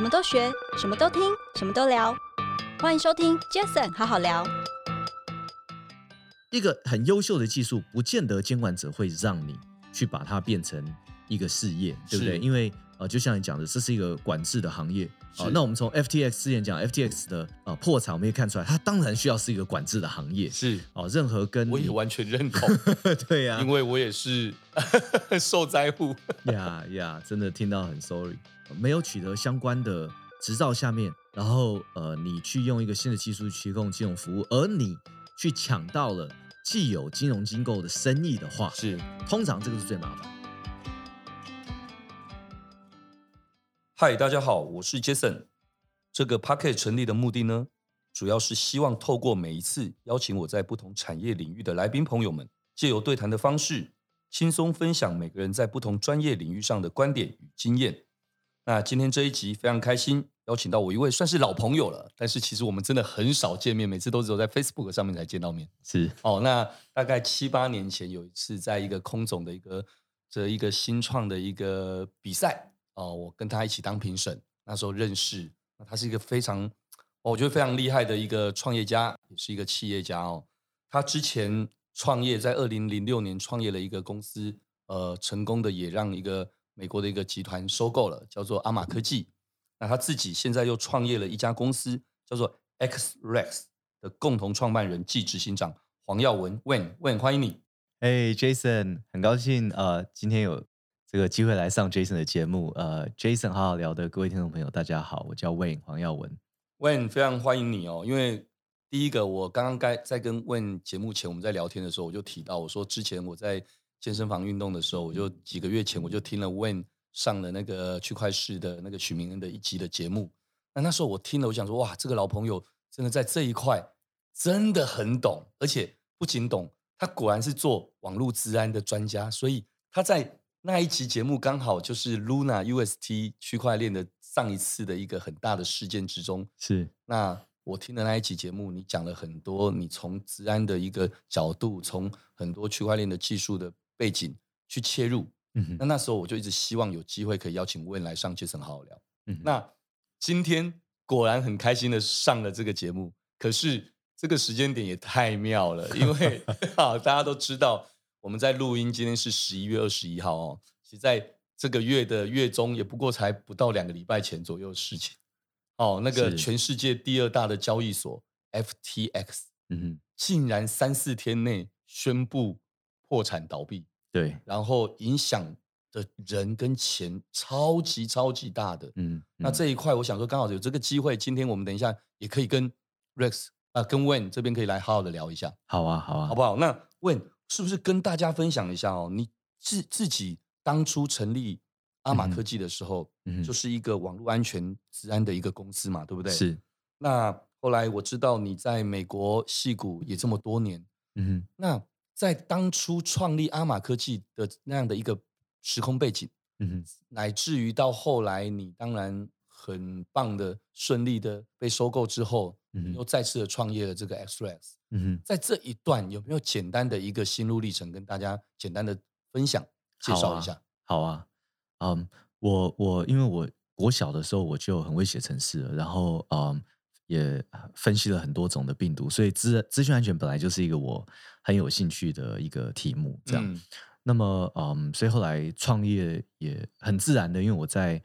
什么都学，什么都听，什么都聊。欢迎收听 Jason 好好聊。一个很优秀的技术，不见得监管者会让你去把它变成一个事业，对不对？因为呃，就像你讲的，这是一个管制的行业。好，那我们从 FTX 之前讲 FTX 的啊破产，我们也看出来，它当然需要是一个管制的行业。是哦，任何跟我也完全认同。对呀、啊，因为我也是 受灾户。呀呀，真的听到很 sorry，没有取得相关的执照下面，然后呃，你去用一个新的技术去提供金融服务，而你去抢到了既有金融机构的生意的话，是通常这个是最麻烦。嗨，大家好，我是 Jason。这个 Podcast 成立的目的呢，主要是希望透过每一次邀请我在不同产业领域的来宾朋友们，借由对谈的方式，轻松分享每个人在不同专业领域上的观点与经验。那今天这一集非常开心，邀请到我一位算是老朋友了，但是其实我们真的很少见面，每次都只有在 Facebook 上面才见到面。是哦，那大概七八年前有一次，在一个空总的一个这一个新创的一个比赛。哦，我跟他一起当评审，那时候认识。那他是一个非常，我觉得非常厉害的一个创业家，也是一个企业家哦。他之前创业，在二零零六年创业了一个公司，呃，成功的也让一个美国的一个集团收购了，叫做阿玛科技。那他自己现在又创业了一家公司，叫做 XREX 的共同创办人暨执行长黄耀文。Wen，Wen，欢迎你。哎，Jason，很高兴呃，今天有。这个机会来上 Jason 的节目，呃，Jason 好好聊的各位听众朋友，大家好，我叫 Wayne 黄耀文，Wayne 非常欢迎你哦。因为第一个，我刚刚该在跟 Wayne 节目前我们在聊天的时候，我就提到，我说之前我在健身房运动的时候，我就几个月前我就听了 Wayne 上了那个区块市的那个许明恩的一集的节目。那那时候我听了，我想说，哇，这个老朋友真的在这一块真的很懂，而且不仅懂，他果然是做网络治安的专家，所以他在。那一期节目刚好就是 Luna UST 区块链的上一次的一个很大的事件之中。是，那我听的那一期节目，你讲了很多，你从治安的一个角度，从很多区块链的技术的背景去切入。嗯哼，那那时候我就一直希望有机会可以邀请 Wayne 来上 Jason 好好聊。那今天果然很开心的上了这个节目，可是这个时间点也太妙了，因为 啊大家都知道。我们在录音，今天是十一月二十一号哦。其实在这个月的月中，也不过才不到两个礼拜前左右的事情。哦，那个全世界第二大的交易所 FTX，嗯哼，竟然三四天内宣布破产倒闭。对，然后影响的人跟钱超级超级大的。嗯，嗯，那这一块，我想说，刚好有这个机会，今天我们等一下也可以跟 Rex 啊，跟 Wayne 这边可以来好好的聊一下。好啊，好啊，好不好？那 Wayne。是不是跟大家分享一下哦？你自自己当初成立阿玛科技的时候，嗯，就是一个网络安全治安的一个公司嘛，对不对？是。那后来我知道你在美国戏谷也这么多年，嗯，那在当初创立阿玛科技的那样的一个时空背景，嗯，乃至于到后来你当然很棒的顺利的被收购之后，嗯，又再次的创业了这个 XREX。嗯哼，在这一段有没有简单的一个心路历程跟大家简单的分享介绍一下？好啊，嗯、啊，um, 我我因为我国小的时候我就很会写程式了，然后嗯、um, 也分析了很多种的病毒，所以资资讯安全本来就是一个我很有兴趣的一个题目。这样，嗯、那么嗯，um, 所以后来创业也很自然的，因为我在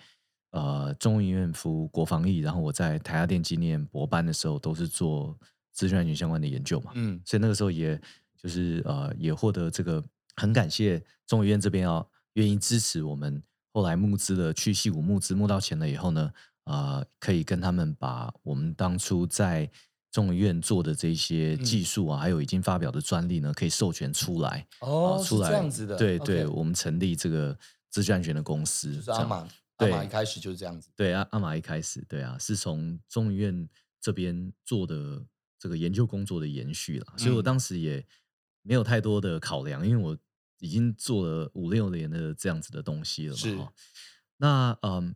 呃中医院服国防役，然后我在台大电机念博班的时候都是做。资讯安全相关的研究嘛，嗯，所以那个时候也就是呃，也获得这个很感谢中医院这边啊愿意支持我们，后来募资了去矽谷募资募到钱了以后呢，呃，可以跟他们把我们当初在中研院做的这些技术啊，嗯、还有已经发表的专利呢，可以授权出来哦，出来这样子的，对对我们成立这个资讯安全的公司，就是阿玛，对阿玛一开始就是这样子，对阿阿玛一开始对啊，是从中研院这边做的。这个研究工作的延续了，所以我当时也没有太多的考量，因为我已经做了五六年的这样子的东西了嘛。是。那嗯，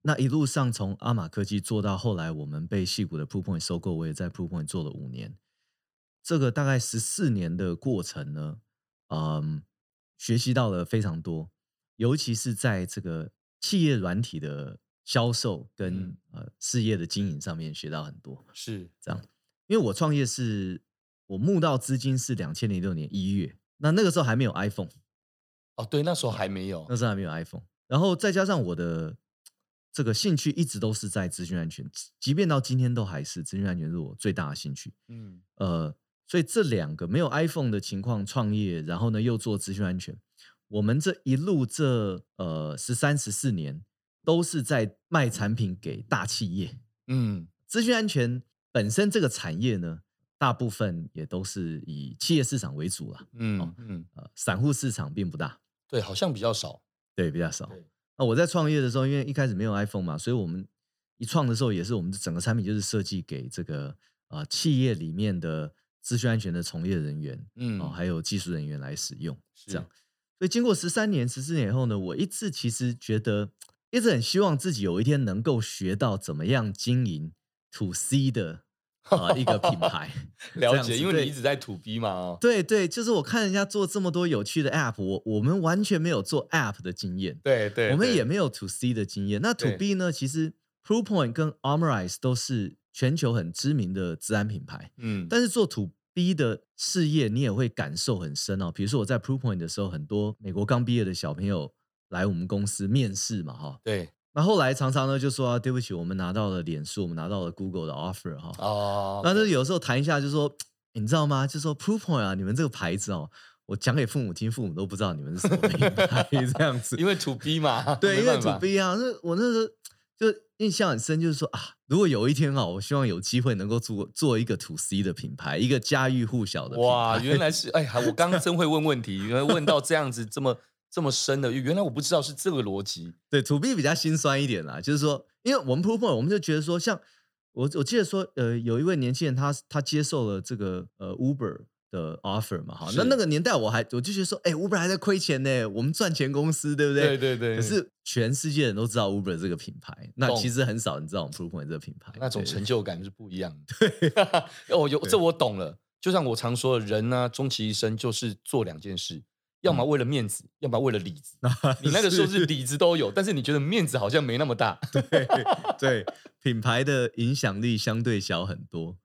那一路上从阿玛科技做到后来，我们被矽谷的 Proofpoint 收购，我也在 Proofpoint 做了五年。这个大概十四年的过程呢，嗯，学习到了非常多，尤其是在这个企业软体的销售跟、嗯、呃事业的经营上面学到很多。是这样，因为我创业是我募到资金是两千零六年一月，那那个时候还没有 iPhone。哦，对，那时候还没有，那时候还没有 iPhone。然后再加上我的这个兴趣一直都是在资讯安全，即便到今天都还是资讯安全是我最大的兴趣。嗯，呃，所以这两个没有 iPhone 的情况创业，然后呢又做资讯安全，我们这一路这呃十三十四年都是在卖产品给大企业。嗯，资讯安全本身这个产业呢，大部分也都是以企业市场为主了。嗯嗯，嗯呃，散户市场并不大。对，好像比较少。对，比较少。那我在创业的时候，因为一开始没有 iPhone 嘛，所以我们一创的时候，也是我们整个产品就是设计给这个呃企业里面的资讯安全的从业人员，嗯，哦，还有技术人员来使用，这样。所以经过十三年、十四年以后呢，我一直其实觉得，一直很希望自己有一天能够学到怎么样经营 To C 的。啊，一个品牌了解，因为你一直在 To B 嘛，哦，对对，就是我看人家做这么多有趣的 App，我我们完全没有做 App 的经验，对对，我们也没有 To C 的经验。那 To B 呢？其实 Proofpoint 跟 Armorize 都是全球很知名的治安品牌，嗯，但是做 To B 的事业，你也会感受很深哦。比如说我在 Proofpoint 的时候，很多美国刚毕业的小朋友来我们公司面试嘛，哈，对。那后来常常呢就说啊，对不起，我们拿到了脸书，我们拿到了 Google 的 offer 哈。哦。那就有时候谈一下，就说你知道吗？就说 Proofpoint 啊，你们这个牌子哦，我讲给父母听，父母都不知道你们是什么品牌 这样子。因为 To B 嘛。对，因为 To B 啊，那我那时候就印象很深，就是说啊，如果有一天啊，我希望有机会能够做做一个 To C 的品牌，一个家喻户晓的。哇，原来是哎呀，我刚刚真会问问题，原来问到这样子这么。这么深的，原来我不知道是这个逻辑。对，To B 比较心酸一点啦，就是说，因为我们 Proofpoint，我们就觉得说，像我我记得说，呃，有一位年轻人他，他他接受了这个呃 Uber 的 offer 嘛，哈，那那个年代我还我就觉得说，哎，Uber 还在亏钱呢，我们赚钱公司，对不对？对对对。可是全世界人都知道 Uber 这个品牌，那其实很少人知道我们 Proofpoint 这个品牌，那种成就感是不一样的。对，我有这我懂了。就像我常说的，人呢，终其一生就是做两件事。要么为了面子，要么为了里子。你那个时候是里子都有，但是你觉得面子好像没那么大。对对，品牌的影响力相对小很多，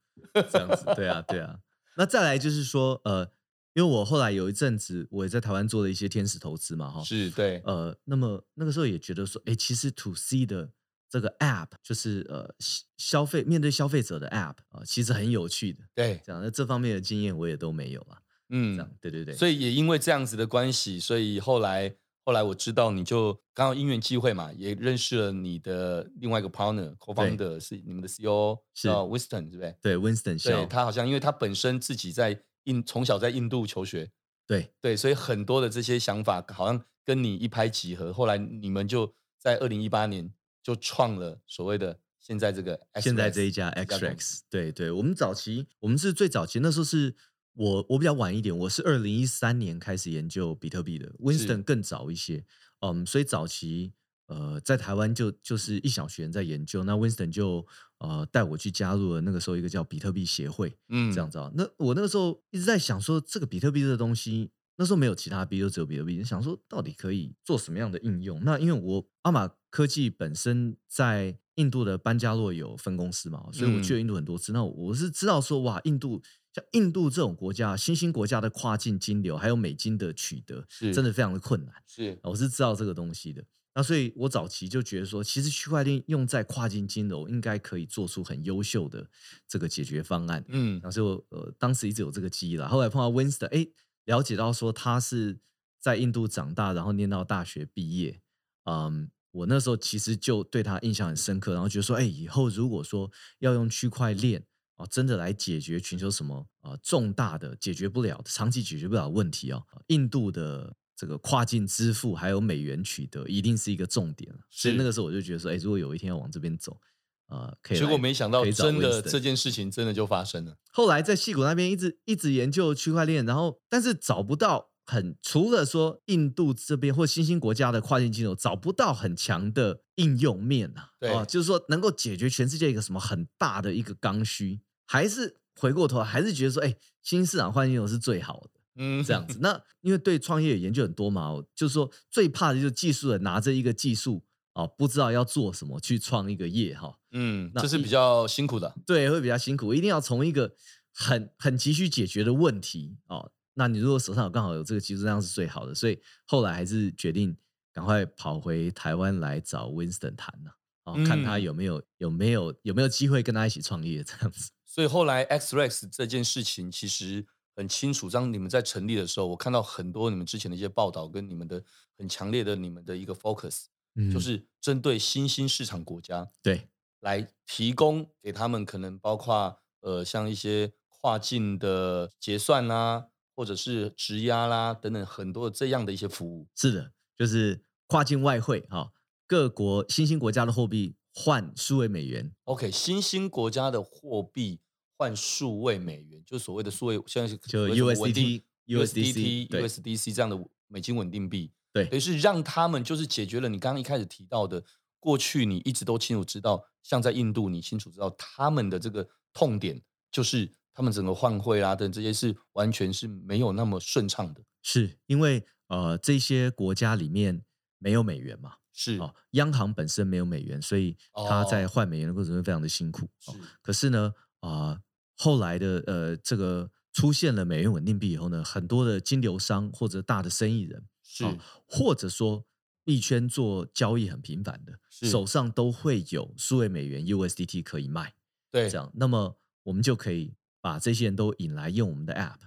这样子。对啊，对啊。那再来就是说，呃，因为我后来有一阵子我也在台湾做了一些天使投资嘛，哈。是对。呃，那么那个时候也觉得说，哎，其实 To C 的这个 App 就是呃消费面对消费者的 App 啊，呃，其实很有趣的。对，这样那这方面的经验我也都没有了。嗯，这样对对对，所以也因为这样子的关系，所以后来后来我知道你就刚好因缘际会嘛，也认识了你的另外一个 partner，co-founder 是你们的 CEO 是。Winston，是不是？对，Winston，对，他好像因为他本身自己在印从小在印度求学，对。对，所以很多的这些想法好像跟你一拍即合，后来你们就在二零一八年就创了所谓的现在这个现在这一家 XREX，对对，我们早期我们是最早期那时候是。我我比较晚一点，我是二零一三年开始研究比特币的，Winston 更早一些，嗯，所以早期呃在台湾就就是一小群人在研究，那 Winston 就呃带我去加入了那个时候一个叫比特币协会，嗯，这样子啊，那我那个时候一直在想说，这个比特币这个东西，那时候没有其他币，就只有比特币，想说到底可以做什么样的应用？那因为我阿玛科技本身在印度的班加洛有分公司嘛，所以我去了印度很多次，那我是知道说哇，印度。像印度这种国家，新兴国家的跨境金流还有美金的取得，是真的非常的困难。是，我是知道这个东西的。那所以我早期就觉得说，其实区块链用在跨境金融，应该可以做出很优秀的这个解决方案。嗯，然后就呃，当时一直有这个记忆了。后来碰到 Winston，哎，了解到说他是在印度长大，然后念到大学毕业。嗯，我那时候其实就对他印象很深刻，然后觉得说，哎，以后如果说要用区块链。哦，真的来解决全球什么啊、呃、重大的解决不了、长期解决不了的问题哦。印度的这个跨境支付还有美元取得，一定是一个重点。所以那个时候我就觉得说，哎，如果有一天要往这边走，呃，可以。结果没想到，真的这件事情真的就发生了。后来在戏谷那边一直一直研究区块链，然后但是找不到很除了说印度这边或新兴国家的跨境金融，找不到很强的应用面啊。对、哦，就是说能够解决全世界一个什么很大的一个刚需。还是回过头，还是觉得说，哎，新市场换金融是最好的，嗯，这样子。那因为对创业也研究很多嘛，就是说最怕的就是技术人拿着一个技术啊，不知道要做什么去创一个业哈。嗯，这是比较辛苦的。对，会比较辛苦，一定要从一个很很急需解决的问题哦。那你如果手上有刚好有这个技术，这样是最好的。所以后来还是决定赶快跑回台湾来找 Winston 谈呢，哦，看他有没有有没有有没有机会跟他一起创业这样子。所以后来 XREX 这件事情其实很清楚。当你们在成立的时候，我看到很多你们之前的一些报道，跟你们的很强烈的你们的一个 focus，嗯，就是针对新兴市场国家，对，来提供给他们可能包括呃像一些跨境的结算啊，或者是质押啦等等很多这样的一些服务。是的，就是跨境外汇哈，各国新兴国家的货币。换数位美元，OK，新兴国家的货币换数位美元，就所谓的数位，现在是就 USDT、USDT、USDC 这样的美金稳定币，对，等于是让他们就是解决了你刚刚一开始提到的，过去你一直都清楚知道，像在印度，你清楚知道他们的这个痛点，就是他们整个换汇啊等这些是完全是没有那么顺畅的，是因为呃这些国家里面没有美元嘛。是哦，央行本身没有美元，所以他在换美元的过程中非常的辛苦。哦、可是呢，啊、呃，后来的呃，这个出现了美元稳定币以后呢，很多的金流商或者大的生意人是、哦，或者说币圈做交易很频繁的，手上都会有数位美元 USDT 可以卖。对，这样，那么我们就可以把这些人都引来用我们的 App。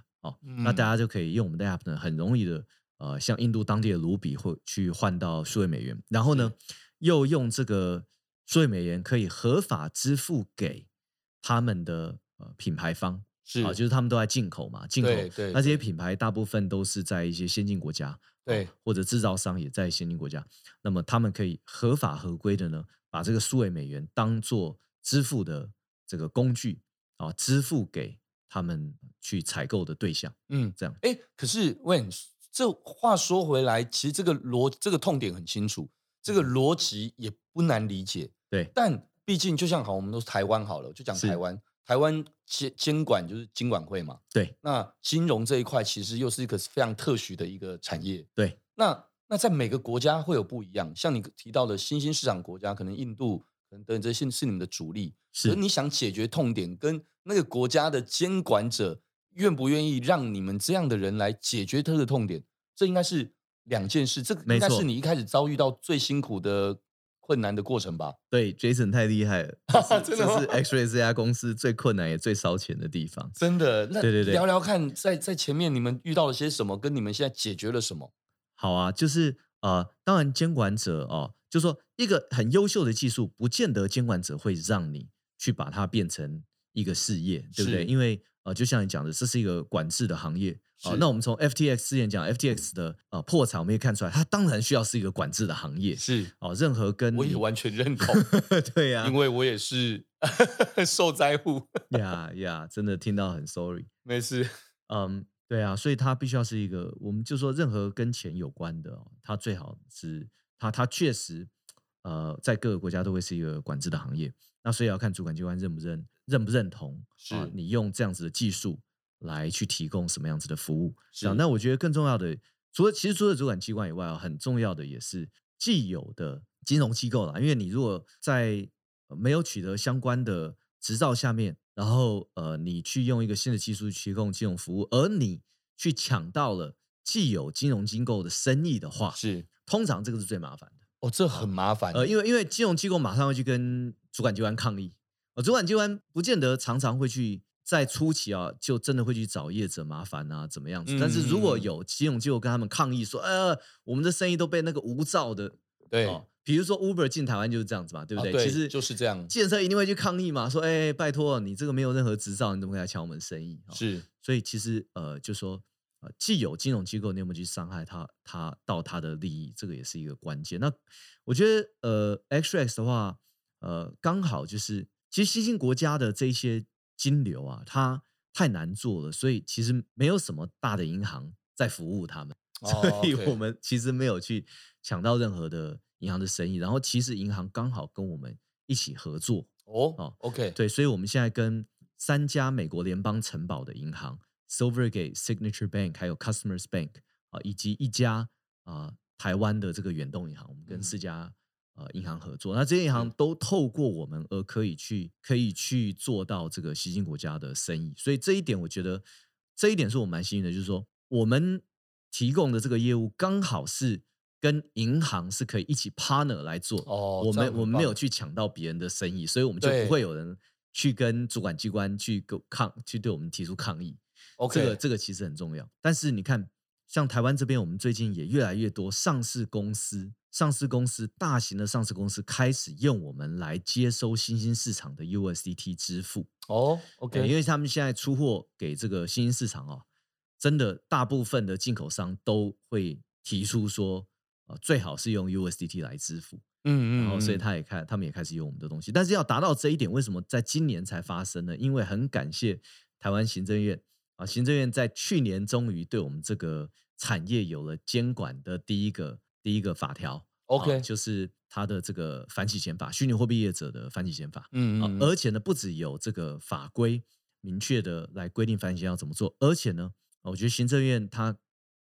那大家就可以用我们的 App 呢，很容易的。呃，像印度当地的卢比会去换到数位美元，然后呢，又用这个数位美元可以合法支付给他们的呃品牌方，是啊，就是他们都在进口嘛，进口。对对。那这些品牌大部分都是在一些先进国家，对，或者制造商也在先进国家，那么他们可以合法合规的呢，把这个数位美元当做支付的这个工具啊，支付给他们去采购的对象。嗯，这样。哎，可是 When 这话说回来，其实这个逻这个痛点很清楚，这个逻辑也不难理解。对，但毕竟就像好，我们都是台湾好了，就讲台湾。台湾监监管就是金管会嘛。对。那金融这一块其实又是一个非常特许的一个产业。对。那那在每个国家会有不一样，像你提到的新兴市场国家，可能印度可能等这些是你们的主力。是。而你想解决痛点，跟那个国家的监管者。愿不愿意让你们这样的人来解决他的痛点？这应该是两件事。这个应该是你一开始遭遇到最辛苦的困难的过程吧？对，Jason 太厉害了，这是 X-ray 这家公司最困难也最烧钱的地方。真的？那对对对，聊聊看，在在前面你们遇到了些什么，跟你们现在解决了什么？好啊，就是呃，当然监管者哦，就说一个很优秀的技术，不见得监管者会让你去把它变成一个事业，对不对？因为呃，就像你讲的，这是一个管制的行业啊、呃。那我们从 FTX 之前讲 FTX 的呃破产，我们可以看出来，它当然需要是一个管制的行业。是哦、呃，任何跟我也完全认同，对呀、啊，因为我也是 受灾户。呀呀，真的听到很 sorry，没事。嗯，对啊，所以它必须要是一个，我们就说任何跟钱有关的，它最好是它它确实呃在各个国家都会是一个管制的行业。那所以要看主管机关认不认。认不认同？是、啊、你用这样子的技术来去提供什么样子的服务？是啊。那我觉得更重要的，除了其实除了主管机关以外啊，很重要的也是既有的金融机构啦。因为你如果在没有取得相关的执照下面，然后呃，你去用一个新的技术去提供金融服务，而你去抢到了既有金融机构的生意的话，是通常这个是最麻烦的。哦，这很麻烦。呃，因为因为金融机构马上要去跟主管机关抗议。主管机关不见得常常会去在初期啊，就真的会去找业者麻烦啊，怎么样子？但是如果有金融机构跟他们抗议说，呃，我们的生意都被那个无照的，对，比如说 Uber 进台湾就是这样子嘛，对不对？啊、对其实就是这样，建设一定会去抗议嘛，说，哎，拜托你这个没有任何执照，你怎么可以来抢我们生意？是，所以其实呃，就说呃，既有金融机构，你有没有去伤害他，他到他的利益，这个也是一个关键。那我觉得呃，XREX 的话，呃，刚好就是。其实新兴国家的这些金流啊，它太难做了，所以其实没有什么大的银行在服务他们，所以我们其实没有去抢到任何的银行的生意。然后其实银行刚好跟我们一起合作哦，哦，OK，对，所以我们现在跟三家美国联邦承保的银行，Silvergate、Signature Bank，还有 Customers Bank 啊，以及一家啊台湾的这个远东银行，我们跟四家。呃银行合作。那这些银行都透过我们而可以去可以去做到这个新兴国家的生意。所以这一点，我觉得这一点是我蛮幸运的，就是说我们提供的这个业务刚好是跟银行是可以一起 partner 来做。哦，我们我们没有去抢到别人的生意，所以我们就不会有人去跟主管机关去抗去对我们提出抗议。这个这个其实很重要，但是你看，像台湾这边，我们最近也越来越多上市公司、上市公司、大型的上市公司开始用我们来接收新兴市场的 USDT 支付。哦、oh，OK，因为他们现在出货给这个新兴市场哦，真的大部分的进口商都会提出说，呃，最好是用 USDT 来支付。嗯嗯，然后所以他也开，他们也开始用我们的东西。但是要达到这一点，为什么在今年才发生呢？因为很感谢台湾行政院。啊，行政院在去年终于对我们这个产业有了监管的第一个第一个法条，OK，就是它的这个反洗钱法，虚拟货币业者的反洗钱法，嗯嗯，而且呢，不只有这个法规明确的来规定反洗钱要怎么做，而且呢，我觉得行政院他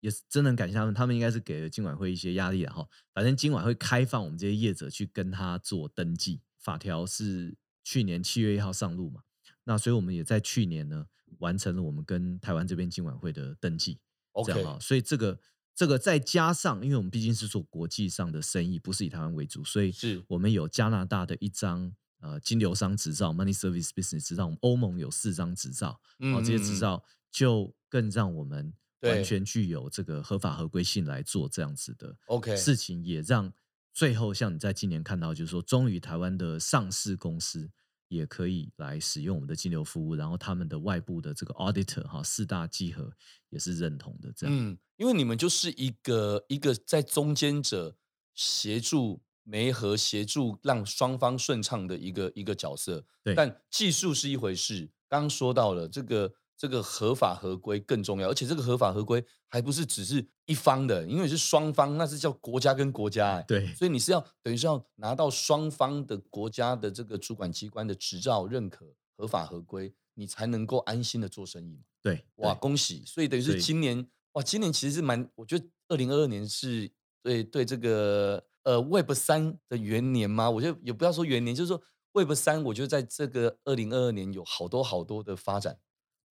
也是真的很感谢他们，他们应该是给了金管会一些压力的哈，反正金管会开放我们这些业者去跟他做登记，法条是去年七月一号上路嘛，那所以我们也在去年呢。完成了我们跟台湾这边金管会的登记，OK，这样啊，所以这个这个再加上，因为我们毕竟是做国际上的生意，不是以台湾为主，所以是我们有加拿大的一张呃金流商执照 （Money Service Business） 执照，我们欧盟有四张执照，嗯，这些执照就更让我们完全具有这个合法合规性来做这样子的 OK 事情，也让最后像你在今年看到，就是说，终于台湾的上市公司。也可以来使用我们的金流服务，然后他们的外部的这个 auditor 哈，四大稽核也是认同的。这样，嗯，因为你们就是一个一个在中间者协助媒合，协助让双方顺畅的一个一个角色。对，但技术是一回事，刚刚说到了这个。这个合法合规更重要，而且这个合法合规还不是只是一方的，因为是双方，那是叫国家跟国家，对，所以你是要等于是要拿到双方的国家的这个主管机关的执照认可，合法合规，你才能够安心的做生意嘛。对，哇，恭喜！所以等于是今年，哇，今年其实是蛮，我觉得二零二二年是对对这个呃 Web 三的元年嘛，我觉得也不要说元年，就是说 Web 三，我觉得在这个二零二二年有好多好多的发展。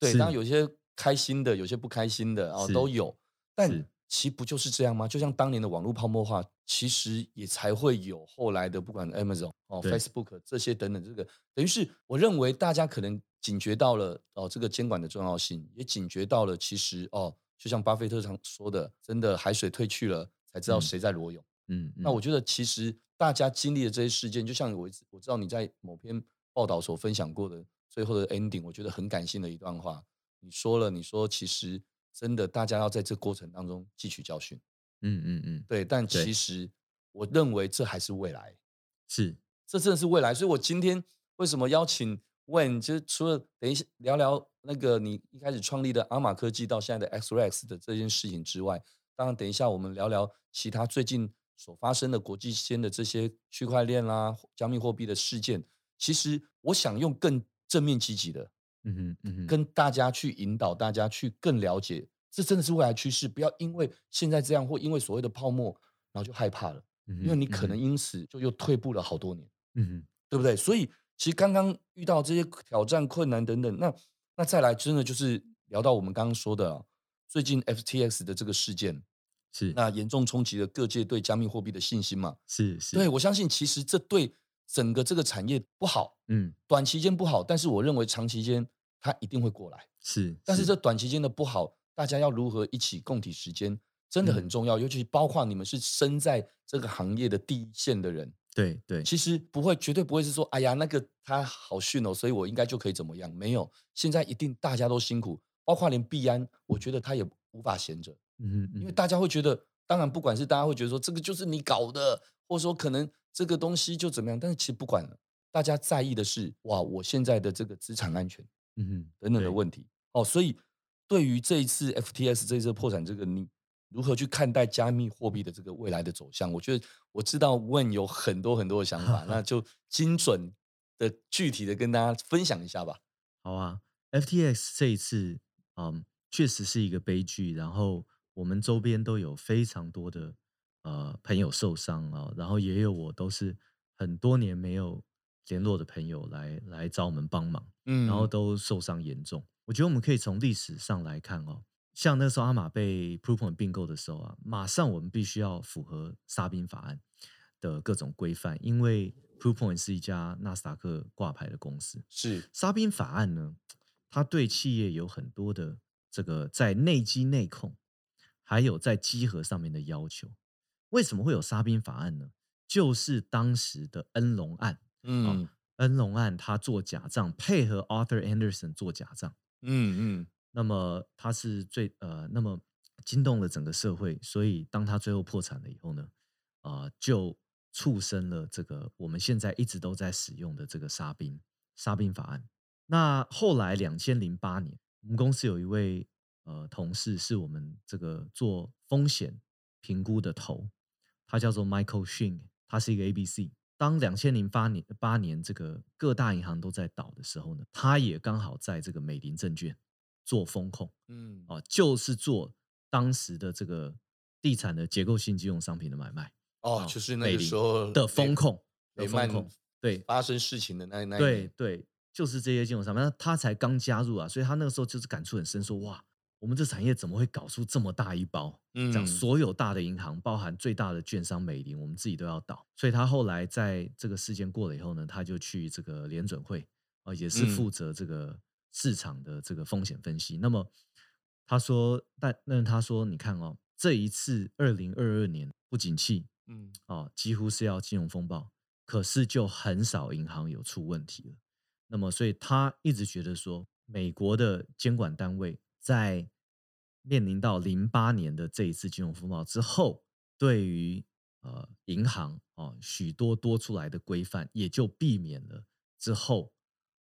对，当然有些开心的，有些不开心的啊，都有。但其实不就是这样吗？就像当年的网络泡沫化，其实也才会有后来的，不管 Amazon 哦、Facebook 这些等等，这个等于是我认为大家可能警觉到了哦，这个监管的重要性，也警觉到了其实哦，就像巴菲特常说的，真的海水退去了，才知道谁在裸泳。嗯，那我觉得其实大家经历的这些事件，就像我我知道你在某篇报道所分享过的。最后的 ending，我觉得很感性的一段话。你说了，你说其实真的，大家要在这过程当中汲取教训。嗯嗯嗯，对。但其实我认为这还是未来，是这真的是未来。所以我今天为什么邀请 Wayne，就是除了等一下聊聊那个你一开始创立的阿玛科技到现在的 XREX 的这件事情之外，当然等一下我们聊聊其他最近所发生的国际间的这些区块链啦、加密货币的事件。其实我想用更正面积极的，嗯哼，嗯哼，跟大家去引导大家去更了解，这真的是未来趋势。不要因为现在这样，或因为所谓的泡沫，然后就害怕了，嗯，因为你可能因此就又退步了好多年，嗯哼，对不对？所以其实刚刚遇到这些挑战、困难等等，那那再来，真的就是聊到我们刚刚说的最近 FTX 的这个事件，是那严重冲击了各界对加密货币的信心嘛？是是，对，我相信其实这对。整个这个产业不好，嗯，短期间不好，但是我认为长期间它一定会过来，是。但是这短期间的不好，大家要如何一起共体时间，真的很重要。嗯、尤其包括你们是身在这个行业的第一线的人，对对。其实不会，绝对不会是说，哎呀，那个他好逊哦，所以我应该就可以怎么样？没有，现在一定大家都辛苦，包括连币安，我觉得他也无法闲着，嗯嗯，因为大家会觉得，当然不管是大家会觉得说这个就是你搞的，或者说可能。这个东西就怎么样？但是其实不管了，大家在意的是哇，我现在的这个资产安全，嗯哼，等等的问题。哦，所以对于这一次 FTS 这一次破产，这个你如何去看待加密货币的这个未来的走向？我觉得我知道 Wayne 有很多很多的想法，那就精准的、具体的跟大家分享一下吧。好啊，FTS 这一次，嗯，确实是一个悲剧。然后我们周边都有非常多的。呃朋友受伤啊，然后也有我都是很多年没有联络的朋友来来找我们帮忙，嗯，然后都受伤严重。我觉得我们可以从历史上来看哦，像那时候阿玛被 Proofpoint 并购的时候啊，马上我们必须要符合沙宾法案的各种规范，因为 Proofpoint 是一家纳斯达克挂牌的公司，是沙宾法案呢，它对企业有很多的这个在内稽内控，还有在稽核上面的要求。为什么会有沙宾法案呢？就是当时的恩隆案，嗯、哦，恩隆案他做假账，配合 Arthur Anderson 做假账，嗯嗯，那么他是最呃，那么惊动了整个社会，所以当他最后破产了以后呢，啊、呃，就促生了这个我们现在一直都在使用的这个沙宾沙宾法案。那后来两千零八年，我们公司有一位呃同事是我们这个做风险评估的头，他叫做 Michael Shin。他是一个 ABC。当两千零八年八年这个各大银行都在倒的时候呢，他也刚好在这个美林证券做风控，嗯，啊，就是做当时的这个地产的结构性金融商品的买卖。哦，就是那个时候的风控，的风控，对，发生事情的那那对对，就是这些金融商品。那他才刚加入啊，所以他那个时候就是感触很深，说哇。我们这产业怎么会搞出这么大一包？嗯，讲所有大的银行，包含最大的券商美林，我们自己都要倒。所以他后来在这个事件过了以后呢，他就去这个联准会啊，也是负责这个市场的这个风险分析。那么他说，但那他说，你看哦，这一次二零二二年不景气，嗯，哦，几乎是要金融风暴，可是就很少银行有出问题了。那么，所以他一直觉得说，美国的监管单位。在面临到零八年的这一次金融风暴之后，对于呃银行啊许多多出来的规范，也就避免了之后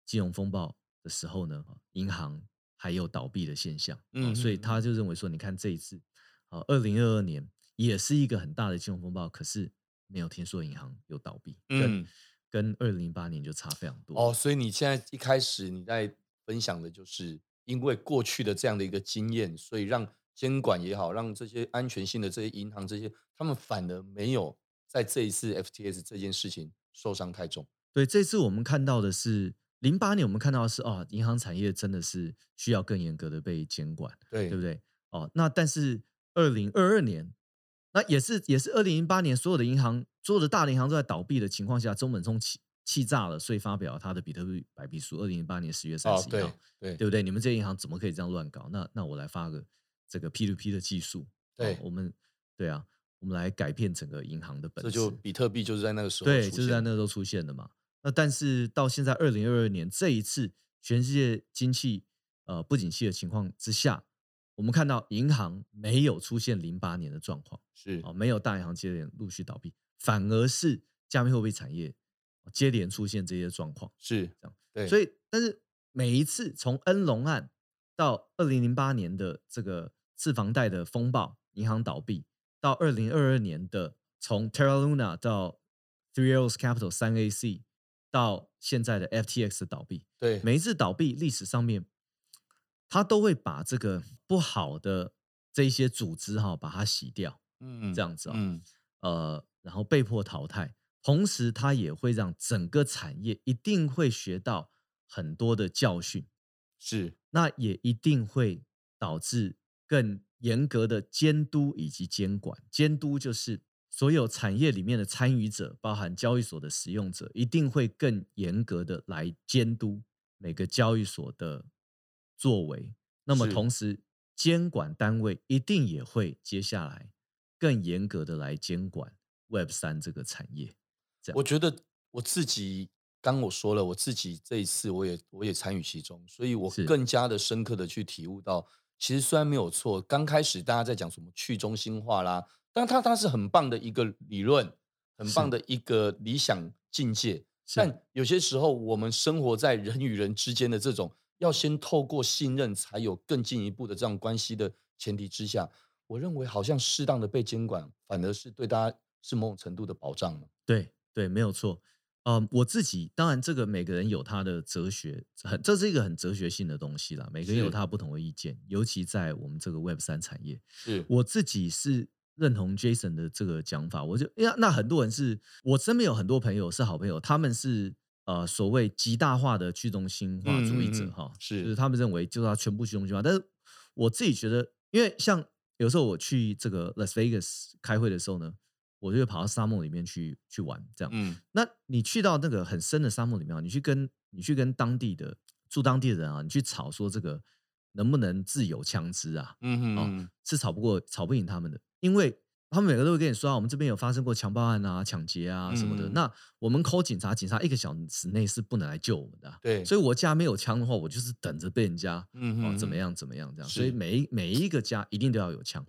金融风暴的时候呢，银行还有倒闭的现象。嗯，所以他就认为说，你看这一次啊，二零二二年也是一个很大的金融风暴，可是没有听说银行有倒闭，跟跟二零零八年就差非常多。哦，所以你现在一开始你在分享的就是。因为过去的这样的一个经验，所以让监管也好，让这些安全性的这些银行这些，他们反而没有在这一次 FTS 这件事情受伤太重。对，这次我们看到的是零八年，我们看到的是哦，银行产业真的是需要更严格的被监管，对，对不对？哦，那但是二零二二年，那也是也是二零零八年，所有的银行，所有的大的银行都在倒闭的情况下，中本聪起。气炸了，所以发表他的比特币白皮书。二零零八年十月三十一号，对对，对不对？你们这些银行怎么可以这样乱搞？那那我来发个这个 P to P 的技术，对，我们对啊，我们来改变整个银行的本质。这就比特币就是在那个时候，对，就是在那个时候出现的嘛。那但是到现在二零二二年这一次，全世界经济呃不景气的情况之下，我们看到银行没有出现零八年的状况，是啊，没有大银行接连陆续倒闭，反而是加密货币产业。接连出现这些状况是这样，对，所以但是每一次从恩隆案到二零零八年的这个次房贷的风暴、银行倒闭，到二零二二年的从 Terra Luna 到 Three Arrows Capital 三 AC 到现在的 FTX 的倒闭，对，每一次倒闭历史上面，他都会把这个不好的这一些组织哈把它洗掉，嗯，这样子啊，嗯，呃，然后被迫淘汰。同时，它也会让整个产业一定会学到很多的教训，是，那也一定会导致更严格的监督以及监管。监督就是所有产业里面的参与者，包含交易所的使用者，一定会更严格的来监督每个交易所的作为。那么，同时监管单位一定也会接下来更严格的来监管 Web 三这个产业。我觉得我自己刚我说了，我自己这一次我也我也参与其中，所以我更加的深刻的去体悟到，其实虽然没有错，刚开始大家在讲什么去中心化啦，但它它是很棒的一个理论，很棒的一个理想境界，但有些时候我们生活在人与人之间的这种要先透过信任才有更进一步的这样关系的前提之下，我认为好像适当的被监管，反而是对大家是某种程度的保障。对。对，没有错。嗯，我自己当然，这个每个人有他的哲学，很这是一个很哲学性的东西啦。每个人有他不同的意见，尤其在我们这个 Web 三产业。是我自己是认同 Jason 的这个讲法，我就因为那很多人是我身边有很多朋友是好朋友，他们是呃所谓极大化的去中心化主义者哈，是就是他们认为就是要全部去中心化，但是我自己觉得，因为像有时候我去这个 Las Vegas 开会的时候呢，我就会跑到沙漠里面去去玩，这样，嗯，那你去到那个很深的沙漠里面，你去跟你去跟当地的住当地的人啊，你去吵说这个。能不能自有枪支啊？嗯哼，嗯哦，是吵不过、吵不赢他们的，因为他们每个都会跟你说啊，我们这边有发生过强暴案啊、抢劫啊什么的。嗯、那我们 call 警察，警察一个小时内是不能来救我们的、啊。对，所以我家没有枪的话，我就是等着被人家，嗯哼，哦，怎么样怎么样这样。所以每一每一个家一定都要有枪，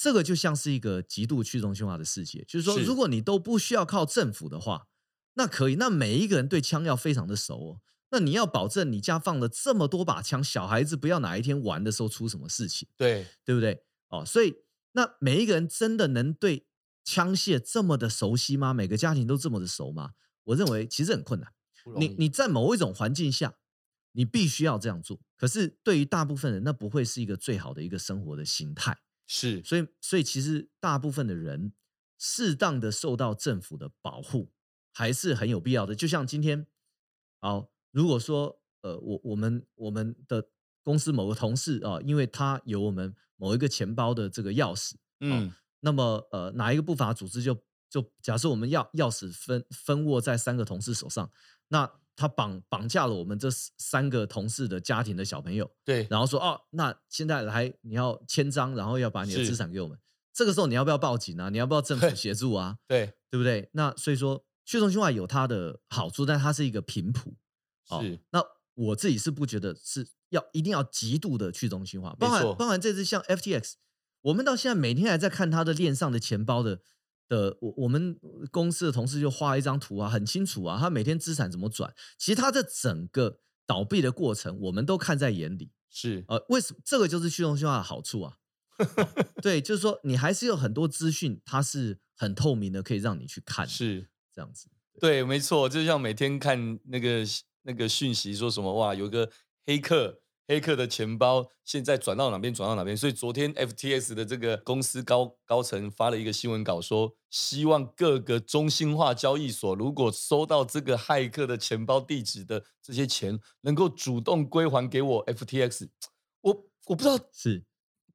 这个就像是一个极度去中心化的世界。就是说，如果你都不需要靠政府的话，那可以。那每一个人对枪要非常的熟哦。那你要保证你家放了这么多把枪，小孩子不要哪一天玩的时候出什么事情，对对不对？哦，所以那每一个人真的能对枪械这么的熟悉吗？每个家庭都这么的熟吗？我认为其实很困难。你你在某一种环境下，你必须要这样做。可是对于大部分人，那不会是一个最好的一个生活的形态。是，所以所以其实大部分的人适当的受到政府的保护还是很有必要的。就像今天，好。如果说，呃，我我们我们的公司某个同事啊、呃，因为他有我们某一个钱包的这个钥匙，嗯、呃，那么呃，哪一个不法组织就就假设我们钥钥匙分分握在三个同事手上，那他绑绑架了我们这三个同事的家庭的小朋友，对，然后说哦，那现在来你要签章，然后要把你的资产给我们，这个时候你要不要报警啊？你要不要政府协助啊？对，对，不对？那所以说去中心化有它的好处，但它是一个频谱。是，那我自己是不觉得是要一定要极度的去中心化，包含包含这次像 FTX，我们到现在每天还在看他的链上的钱包的的，我我们公司的同事就画一张图啊，很清楚啊，他每天资产怎么转，其实他这整个倒闭的过程，我们都看在眼里。是，呃，为什么这个就是去中心化的好处啊？对，就是说你还是有很多资讯，它是很透明的，可以让你去看，是这样子。对，没错，就像每天看那个。那个讯息说什么？哇，有个黑客，黑客的钱包现在转到哪边？转到哪边？所以昨天 FTX 的这个公司高高层发了一个新闻稿，说希望各个中心化交易所如果收到这个骇客的钱包地址的这些钱，能够主动归还给我 FTX。我我不知道是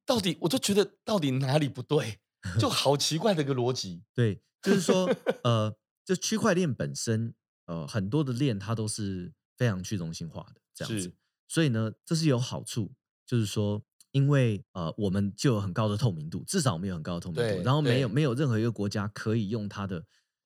到底，我就觉得到底哪里不对，就好奇怪的一个逻辑。对，就是说，呃，这区块链本身。呃，很多的链它都是非常去中心化的这样子，所以呢，这是有好处，就是说，因为呃，我们就有很高的透明度，至少我们有很高的透明度，然后没有没有任何一个国家可以用它的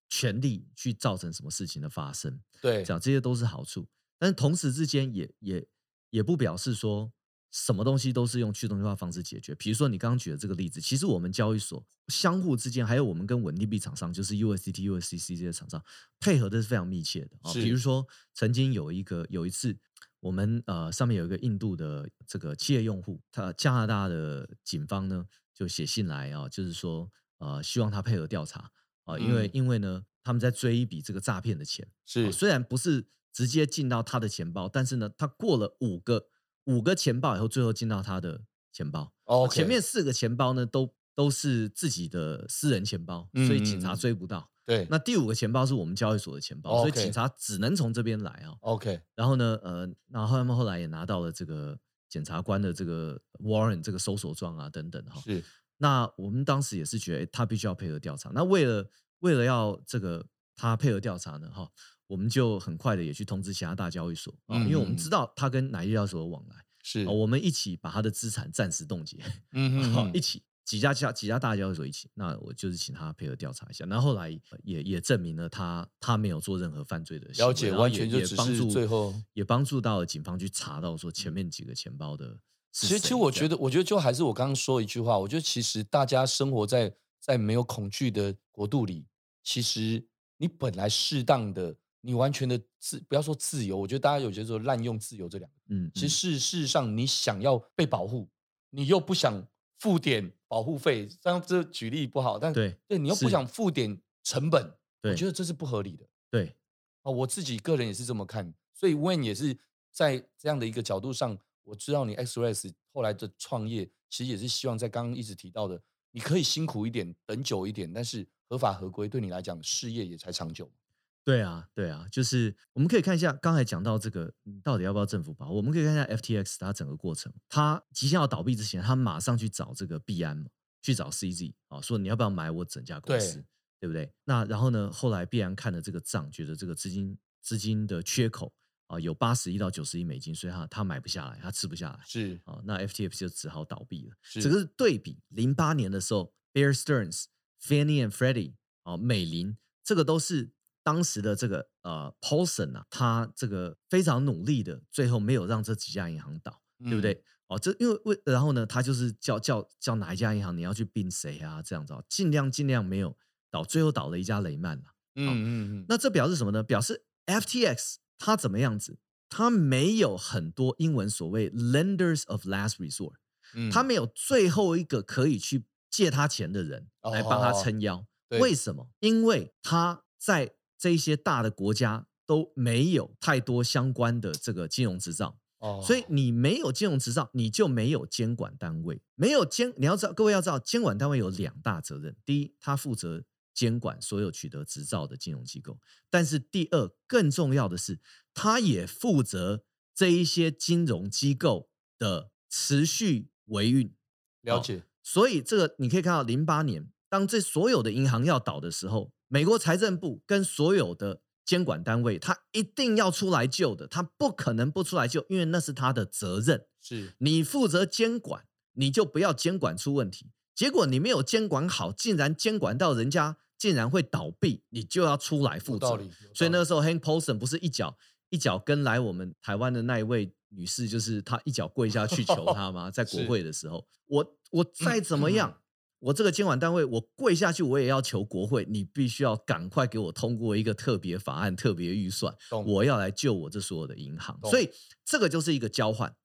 权利去造成什么事情的发生，对，这样这些都是好处，但是同时之间也也也不表示说。什么东西都是用去中心化方式解决。比如说你刚刚举的这个例子，其实我们交易所相互之间，还有我们跟稳定币厂商，就是 USDT、USDC 这些厂商配合的是非常密切的啊。比如说，曾经有一个有一次，我们呃上面有一个印度的这个企业用户，他加拿大的警方呢就写信来啊，就是说呃希望他配合调查啊，因为因为呢他们在追一笔这个诈骗的钱，是虽然不是直接进到他的钱包，但是呢他过了五个。五个钱包以后，最后进到他的钱包。哦，Okay. 前面四个钱包呢，都都是自己的私人钱包，所以警察追不到。对、嗯，那第五个钱包是我们交易所的钱包.所以警察只能从这边来啊。OK，然后呢，呃，然后他们后来也拿到了这个检察官的这个 warrant 这个搜索状啊等等哈。是，那我们当时也是觉得他必须要配合调查。那为了为了要这个他配合调查呢，哈。我们就很快的也去通知其他大交易所啊，嗯、因为我们知道他跟哪一交易所有往来，是我们一起把他的资产暂时冻结，嗯哼哼，一起几家几家大交易所一起，那我就是请他配合调查一下，那后来也也证明了他他没有做任何犯罪的行为，了解，完全就只是最后也帮助到了警方去查到说前面几个钱包的。其实其实我觉得我觉得就还是我刚刚说一句话，我觉得其实大家生活在在没有恐惧的国度里，其实你本来适当的。你完全的自不要说自由，我觉得大家有些时候滥用“自由”这两个。嗯，嗯，其实事实上，你想要被保护，你又不想付点保护费，这样这举例不好，但对对，你又不想付点成本，对，我觉得这是不合理的。对，啊，我自己个人也是这么看，所以 Wayne 也是在这样的一个角度上，我知道你 XREX 后来的创业，其实也是希望在刚刚一直提到的，你可以辛苦一点，等久一点，但是合法合规对你来讲，事业也才长久。对啊，对啊，就是我们可以看一下刚才讲到这个，到底要不要政府保护？我们可以看一下 FTX 它整个过程，它即将要倒闭之前，它马上去找这个币安嘛，去找 CZ 啊，说你要不要买我整家公司，对，对不对？那然后呢，后来币安看了这个账，觉得这个资金资金的缺口啊，有八十亿到九十亿美金，所以他他买不下来，他吃不下来，是啊，那 FTX 就只好倒闭了。是这个是对比零八年的时候，Bear Stearns、Fannie and Freddie 啊，美林，这个都是。当时的这个呃，Paulson 啊，他这个非常努力的，最后没有让这几家银行倒，嗯、对不对？哦，这因为为然后呢，他就是叫叫叫哪一家银行你要去并谁啊？这样子，尽量尽量没有倒，最后倒了一家雷曼了。嗯嗯嗯。那这表示什么呢？表示 FTX 它怎么样子？它没有很多英文所谓 lenders of last resort，嗯，它没有最后一个可以去借他钱的人来帮他撑腰。哦、为什么？因为他在这一些大的国家都没有太多相关的这个金融执照，哦，所以你没有金融执照，你就没有监管单位，没有监，你要知道，各位要知道，监管单位有两大责任：第一，他负责监管所有取得执照的金融机构；但是第二，更重要的是，他也负责这一些金融机构的持续维运。了解。所以这个你可以看到，零八年当这所有的银行要倒的时候。美国财政部跟所有的监管单位，他一定要出来救的，他不可能不出来救，因为那是他的责任。是你负责监管，你就不要监管出问题。结果你没有监管好，竟然监管到人家竟然会倒闭，你就要出来负责。所以那个时候，Hank Paulson 不是一脚一脚跟来我们台湾的那一位女士，就是她一脚跪下去求他吗？在国会的时候，我我再怎么样。我这个监管单位，我跪下去，我也要求国会，你必须要赶快给我通过一个特别法案、特别预算，我要来救我这所有的银行。所以这个就是一个交换，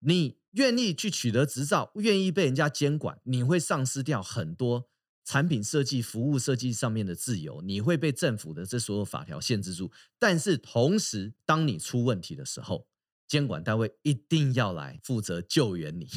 你愿意去取得执照，愿意被人家监管，你会丧失掉很多产品设计、服务设计上面的自由，你会被政府的这所有法条限制住。但是同时，当你出问题的时候，监管单位一定要来负责救援你。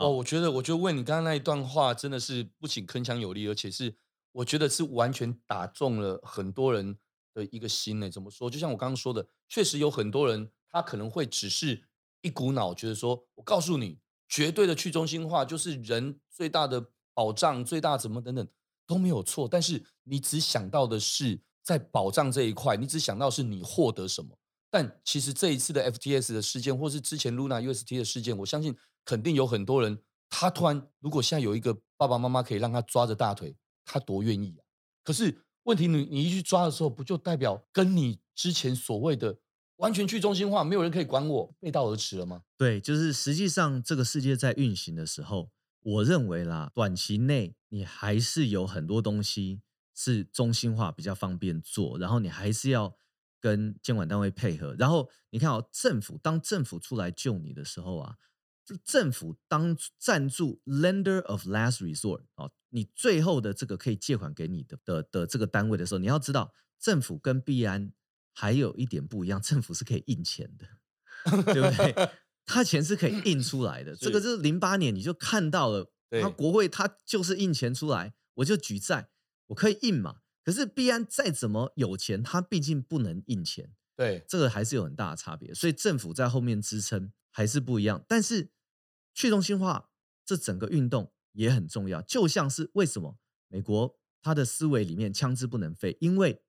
哦，我觉得，我觉得问你刚刚那一段话真的是不仅铿锵有力，而且是我觉得是完全打中了很多人的一个心呢。怎么说？就像我刚刚说的，确实有很多人他可能会只是一股脑觉得说，我告诉你，绝对的去中心化就是人最大的保障，最大怎么等等都没有错。但是你只想到的是在保障这一块，你只想到是你获得什么。但其实这一次的 FTS 的事件，或是之前 Luna UST 的事件，我相信。肯定有很多人，他突然如果现在有一个爸爸妈妈可以让他抓着大腿，他多愿意啊！可是问题你，你一去抓的时候，不就代表跟你之前所谓的完全去中心化，没有人可以管我，背道而驰了吗？对，就是实际上这个世界在运行的时候，我认为啦，短期内你还是有很多东西是中心化比较方便做，然后你还是要跟监管单位配合。然后你看哦，政府当政府出来救你的时候啊。政府当赞助 lender of last resort 哦，你最后的这个可以借款给你的的的这个单位的时候，你要知道，政府跟币安还有一点不一样，政府是可以印钱的，对不对？他钱是可以印出来的。这个就是零八年你就看到了，他国会他就是印钱出来，我就举债，我可以印嘛。可是币安再怎么有钱，他毕竟不能印钱，对，这个还是有很大的差别。所以政府在后面支撑还是不一样，但是。去中心化这整个运动也很重要，就像是为什么美国他的思维里面枪支不能废，因为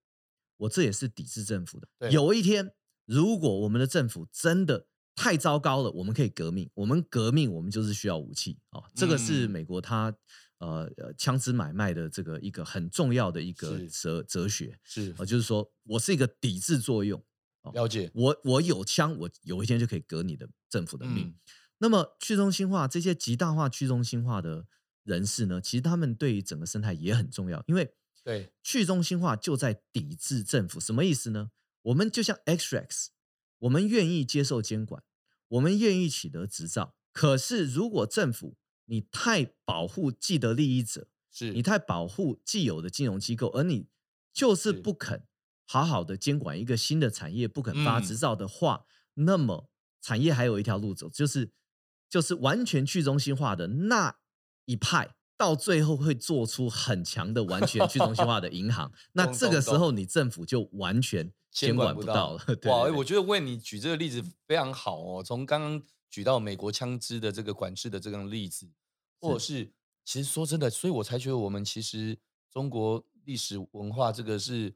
我这也是抵制政府的。有一天，如果我们的政府真的太糟糕了，我们可以革命。我们革命，我们就是需要武器啊、哦！这个是美国它呃枪支买卖的这个一个很重要的一个哲哲学是啊，就是说我是一个抵制作用。哦、了解，我我有枪，我有一天就可以革你的政府的命。嗯那么去中心化这些极大化去中心化的人士呢，其实他们对于整个生态也很重要，因为对去中心化就在抵制政府，什么意思呢？我们就像 XREX，我们愿意接受监管，我们愿意取得执照，可是如果政府你太保护既得利益者，是你太保护既有的金融机构，而你就是不肯好好的监管一个新的产业，不肯发执照的话，嗯、那么产业还有一条路走，就是。就是完全去中心化的那一派，到最后会做出很强的完全去中心化的银行，那这个时候你政府就完全监管不到了。到 对哇，我觉得为你举这个例子非常好哦。从刚刚举到美国枪支的这个管制的这个例子，或者是，是其实说真的，所以我才觉得我们其实中国历史文化这个是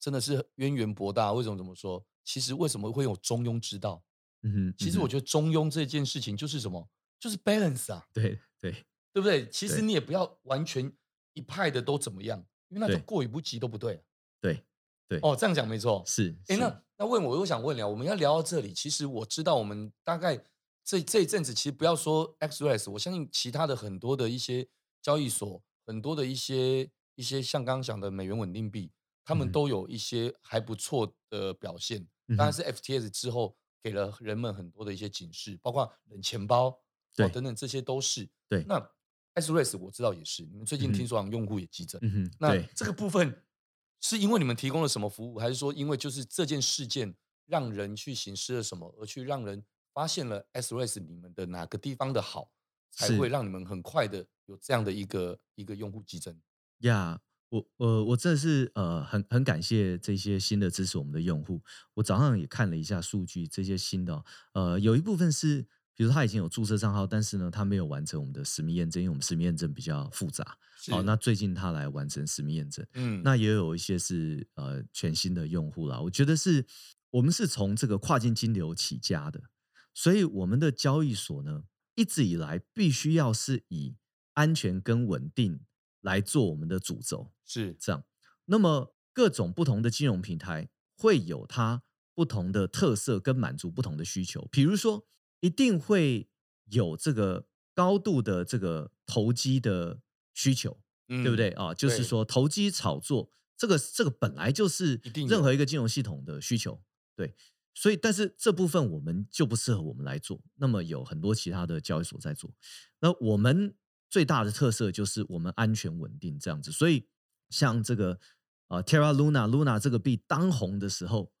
真的是渊源博大。为什么这么说？其实为什么会有中庸之道？嗯哼，其实我觉得中庸这件事情就是什么？就是 balance 啊。对对。对不对？其实你也不要完全一派的都怎么样，因为那就过犹不及都不对。对对哦，这样讲没错。是哎，那那问我又想问了，我们要聊到这里，其实我知道我们大概这这一阵子，其实不要说 XREX，我相信其他的很多的一些交易所，很多的一些一些像刚刚讲的美元稳定币，他们都有一些还不错的表现。嗯、当然是 FTS 之后给了人们很多的一些警示，包括冷钱包对、哦、等等，这些都是对那。XREX 我知道也是，你们最近听说好像用户也激增。嗯哼，那这个部分是因为你们提供了什么服务，还是说因为就是这件事件让人去行使了什么，而去让人发现了 XREX 你们的哪个地方的好，才会让你们很快的有这样的一个一个用户激增？呀、yeah，我我我真的是呃很很感谢这些新的支持我们的用户。我早上也看了一下数据，这些新的呃有一部分是。比如他已经有注册账号，但是呢，他没有完成我们的实名验证，因为我们实名验证比较复杂。好，那最近他来完成实名验证。嗯，那也有一些是呃全新的用户啦。我觉得是我们是从这个跨境金流起家的，所以我们的交易所呢，一直以来必须要是以安全跟稳定来做我们的主轴。是这样。那么各种不同的金融平台会有它不同的特色跟满足不同的需求，比如说。一定会有这个高度的这个投机的需求，嗯、对不对啊？就是说投机炒作，这个这个本来就是任何一个金融系统的需求，对。所以，但是这部分我们就不适合我们来做。那么有很多其他的交易所在做。那我们最大的特色就是我们安全稳定这样子。所以，像这个啊 Terra Luna Luna 这个币当红的时候。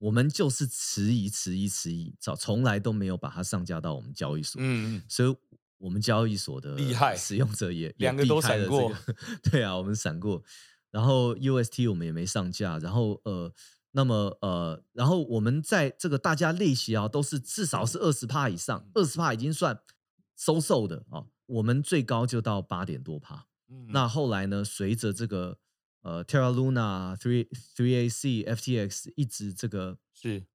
我们就是迟疑、迟疑、迟疑，早从来都没有把它上架到我们交易所。嗯嗯，所以我们交易所的厉害使用者也两个都闪过。对啊，我们闪过。然后 UST 我们也没上架。然后呃，那么呃，然后我们在这个大家利息啊，都是至少是二十帕以上，二十帕已经算收受的啊。我们最高就到八点多趴。嗯，那后来呢，随着这个。呃，Terra Luna Three Three AC FTX 一直这个是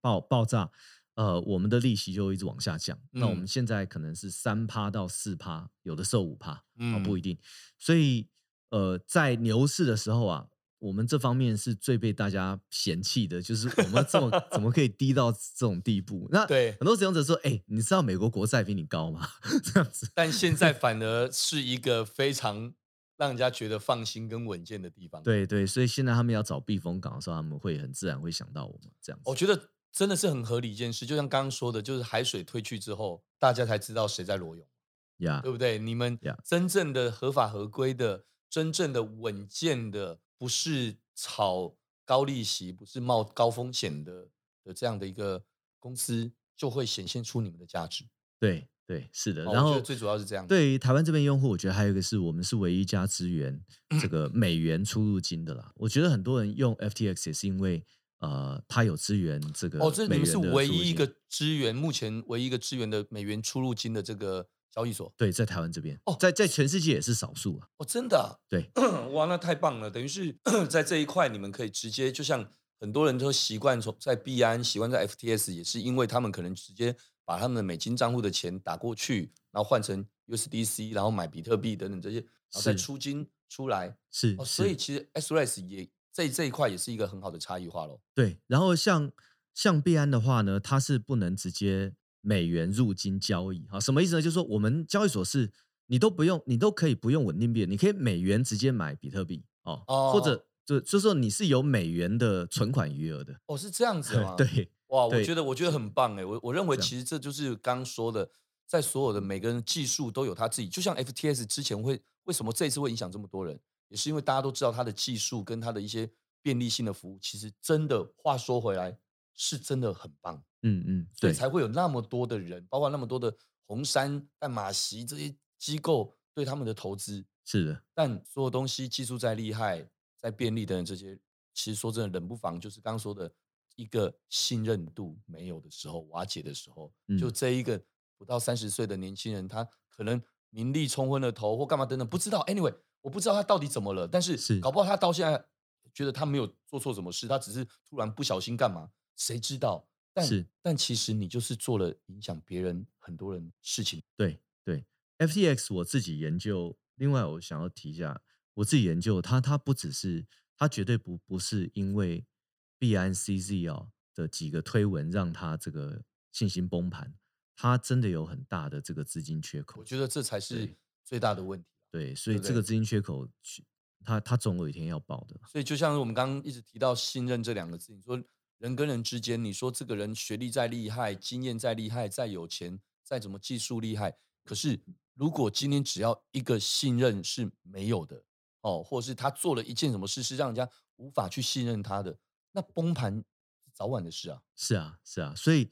爆爆炸，呃，我们的利息就一直往下降。嗯、那我们现在可能是三趴到四趴，有的时候五趴，嗯，不一定。所以，呃，在牛市的时候啊，我们这方面是最被大家嫌弃的，就是我们这么怎么可以低到这种地步？那对很多使用者说，哎、欸，你知道美国国债比你高吗？这样子，但现在反而是一个非常。让人家觉得放心跟稳健的地方。对对，所以现在他们要找避风港的时候，他们会很自然会想到我们这样子。我觉得真的是很合理一件事，就像刚刚说的，就是海水退去之后，大家才知道谁在裸泳.对不对？你们真正的合法合规的、真正的稳健的，不是炒高利息、不是冒高风险的的这样的一个公司，就会显现出你们的价值。对。对，是的，然后最主要是这样。对于台湾这边用户，我觉得还有一个是我们是唯一一家支援这个 美元出入金的啦。嗯、我觉得很多人用 FTX 也是因为呃，它有支援这个。哦，这你们是唯一一个支援，目前唯一一个支援的美元出入金的这个交易所。对，在台湾这边哦，在在全世界也是少数啊。哦，真的、啊？对，哇，那太棒了！等于是 在这一块，你们可以直接，就像很多人都习惯从在币安，习惯在 FTS，也是因为他们可能直接。把他们的美金账户的钱打过去，然后换成 USDC，然后买比特币等等这些，然后再出金出来。是，哦、所以其实 XREX 也在这一块也是一个很好的差异化喽。对，然后像像币安的话呢，它是不能直接美元入金交易。好，什么意思呢？就是说我们交易所是，你都不用，你都可以不用稳定币，你可以美元直接买比特币哦，哦或者就就是说你是有美元的存款余额的。哦，是这样子 吗？对。哇，我觉得我觉得很棒哎，我我认为其实这就是刚刚说的，在所有的每个人技术都有他自己，就像 FTS 之前会为什么这一次会影响这么多人，也是因为大家都知道它的技术跟它的一些便利性的服务，其实真的话说回来是真的很棒，嗯嗯，所以才会有那么多的人，包括那么多的红杉、淡马锡这些机构对他们的投资。是的，但所有东西技术再厉害、再便利的这些，其实说真的，冷不防就是刚刚说的一个信任度没有的时候、瓦解的时候，嗯、就这一个不到三十岁的年轻人，他可能名利冲昏了头或干嘛等等，不知道。Anyway，我不知道他到底怎么了，但是，是搞不好他到现在觉得他没有做错什么事，他只是突然不小心干嘛，谁知道？但是，但其实你就是做了影响别人很多人事情。对对，FTX 我自己研究。另外，我想要提一下，我自己研究它，它不只是，它绝对不不是因为币安 CZ 哦的几个推文让它这个信心崩盘，它真的有很大的这个资金缺口。我觉得这才是最大的问题。对，对，所以这个资金缺口，它它总有一天要爆的。所以就像我们刚刚一直提到信任这两个字，你说人跟人之间，你说这个人学历再厉害，经验再厉害，再有钱，再怎么技术厉害，可是。如果今天只要一个信任是没有的哦，或者是他做了一件什么事是让人家无法去信任他的，那崩盘早晚的事啊。是啊，是啊。所以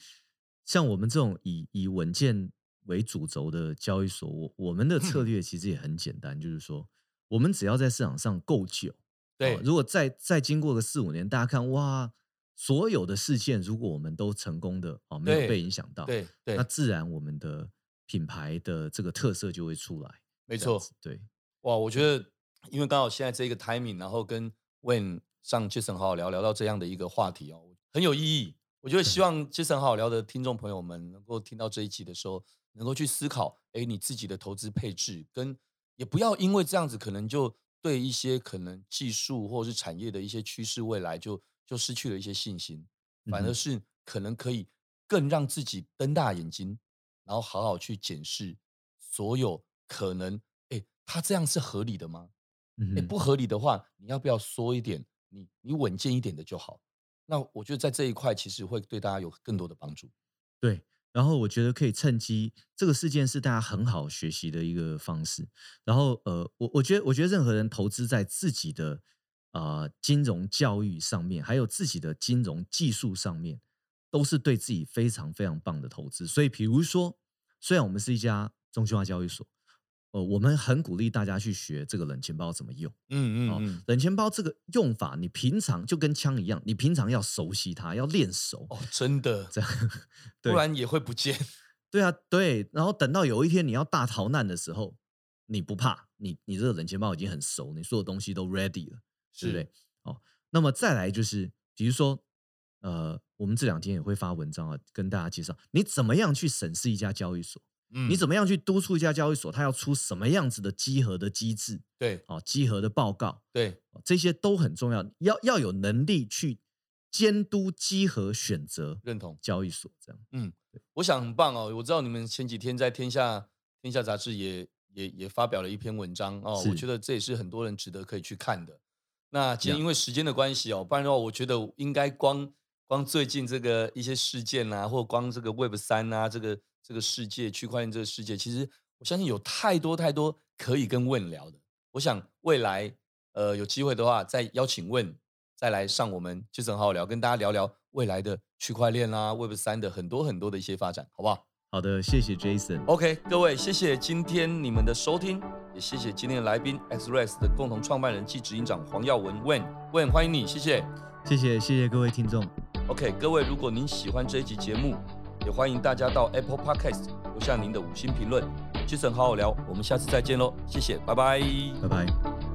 像我们这种以以稳健为主轴的交易所，我我们的策略其实也很简单，就是说，我们只要在市场上够久，对，如果再再经过个四五年，大家看哇，所有的事件如果我们都成功的哦，没有被影响到，对对，那自然我们的。品牌的这个特色就会出来，没错，对，哇，我觉得因为刚好现在这个 timing，然后跟 Wayne 上 Jason 好好聊聊到这样的一个话题哦，很有意义。我觉得希望 Jason 好好聊的听众朋友们能够听到这一集的时候，能够去思考，哎，你自己的投资配置，跟也不要因为这样子可能就对一些可能技术或者是产业的一些趋势未来就就失去了一些信心，反而是可能可以更让自己瞪大眼睛。然后好好去检视所有可能，哎，他这样是合理的吗？哎，不合理的话，你要不要说一点？你你稳健一点的就好。那我觉得在这一块其实会对大家有更多的帮助。对，然后我觉得可以趁机，这个事件是大家很好学习的一个方式。然后呃，我我觉得我觉得任何人投资在自己的啊、呃、金融教育上面，还有自己的金融技术上面，都是对自己非常非常棒的投资。所以，比如说。虽然我们是一家中心化交易所，呃，我们很鼓励大家去学这个冷钱包怎么用。嗯嗯，嗯、哦，冷钱包这个用法，你平常就跟枪一样，你平常要熟悉它，要练熟。哦，真的这样，不然也会不见。对啊，对。然后等到有一天你要大逃难的时候，你不怕，你你这个冷钱包已经很熟，你所有东西都 ready 了，是对不对？哦，那么再来就是，比如说。呃，我们这两天也会发文章啊，跟大家介绍你怎么样去审视一家交易所，嗯，你怎么样去督促一家交易所，它要出什么样子的稽核的机制，对，哦，稽核的报告，对，这些都很重要，要要有能力去监督稽核选择，认同。交易所这样，嗯，我想很棒哦，我知道你们前几天在天下天下杂志也也也发表了一篇文章哦，我觉。得这也是很多人值得可以去看的。那今天因为时间的关系哦，不然的话，我觉得应该光。光最近这个一些事件啊，或光这个 Web 三啊，这个这个世界区块链这个世界，其实我相信有太多太多可以跟 Wayne 聊的。我想未来呃有机会的话，再邀请 Wayne 再来上我们就是很好聊，跟大家聊聊未来的区块链啊 Web 三的很多很多的一些发展，好不好？好的，谢谢 Jason。OK，各位，谢谢今天你们的收听，也谢谢今天的来宾 XREX 的共同创办人暨执行长黄耀文 Wayne，Wayne 欢迎你，谢谢，谢谢，谢谢各位听众。OK，各位，如果您喜欢这一集节目，也欢迎大家到 Apple Podcast 留下您的五星评论。Jason 好好聊，我们下次再见喽，谢谢，拜拜，拜拜。